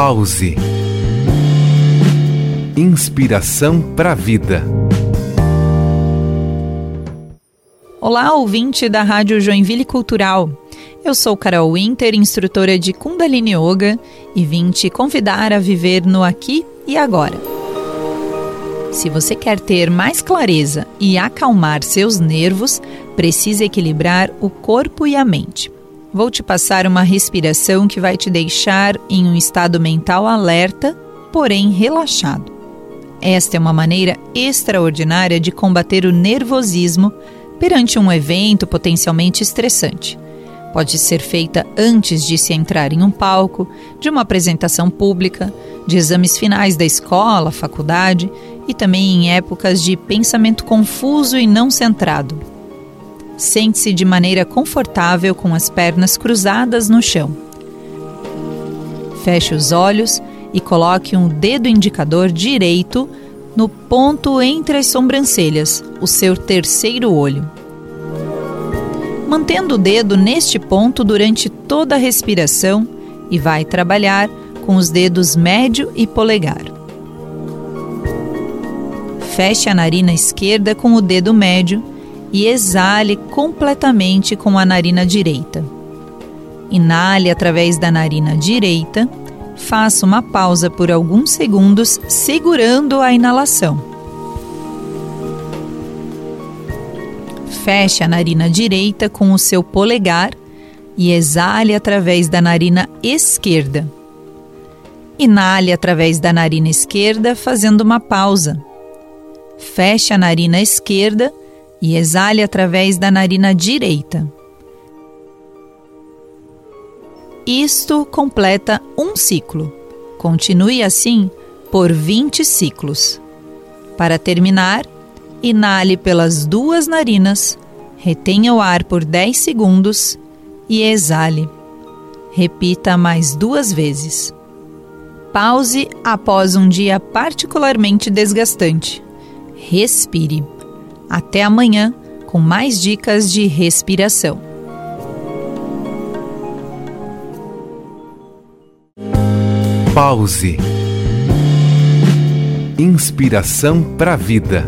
Pause. Inspiração para a vida. Olá, ouvinte da Rádio Joinville Cultural. Eu sou Carol Winter, instrutora de Kundalini Yoga, e vim te convidar a viver no aqui e agora. Se você quer ter mais clareza e acalmar seus nervos, precisa equilibrar o corpo e a mente. Vou te passar uma respiração que vai te deixar em um estado mental alerta, porém relaxado. Esta é uma maneira extraordinária de combater o nervosismo perante um evento potencialmente estressante. Pode ser feita antes de se entrar em um palco, de uma apresentação pública, de exames finais da escola, faculdade e também em épocas de pensamento confuso e não centrado. Sente-se de maneira confortável com as pernas cruzadas no chão. Feche os olhos e coloque um dedo indicador direito no ponto entre as sobrancelhas, o seu terceiro olho. Mantendo o dedo neste ponto durante toda a respiração e vai trabalhar com os dedos médio e polegar. Feche a narina esquerda com o dedo médio e exale completamente com a narina direita. Inale através da narina direita, faça uma pausa por alguns segundos segurando a inalação. Feche a narina direita com o seu polegar e exale através da narina esquerda. Inale através da narina esquerda, fazendo uma pausa. Feche a narina esquerda e exale através da narina direita. Isto completa um ciclo. Continue assim por 20 ciclos. Para terminar, inale pelas duas narinas, retenha o ar por 10 segundos e exale. Repita mais duas vezes. Pause após um dia particularmente desgastante. Respire. Até amanhã com mais dicas de respiração. Pause. Inspiração para a vida.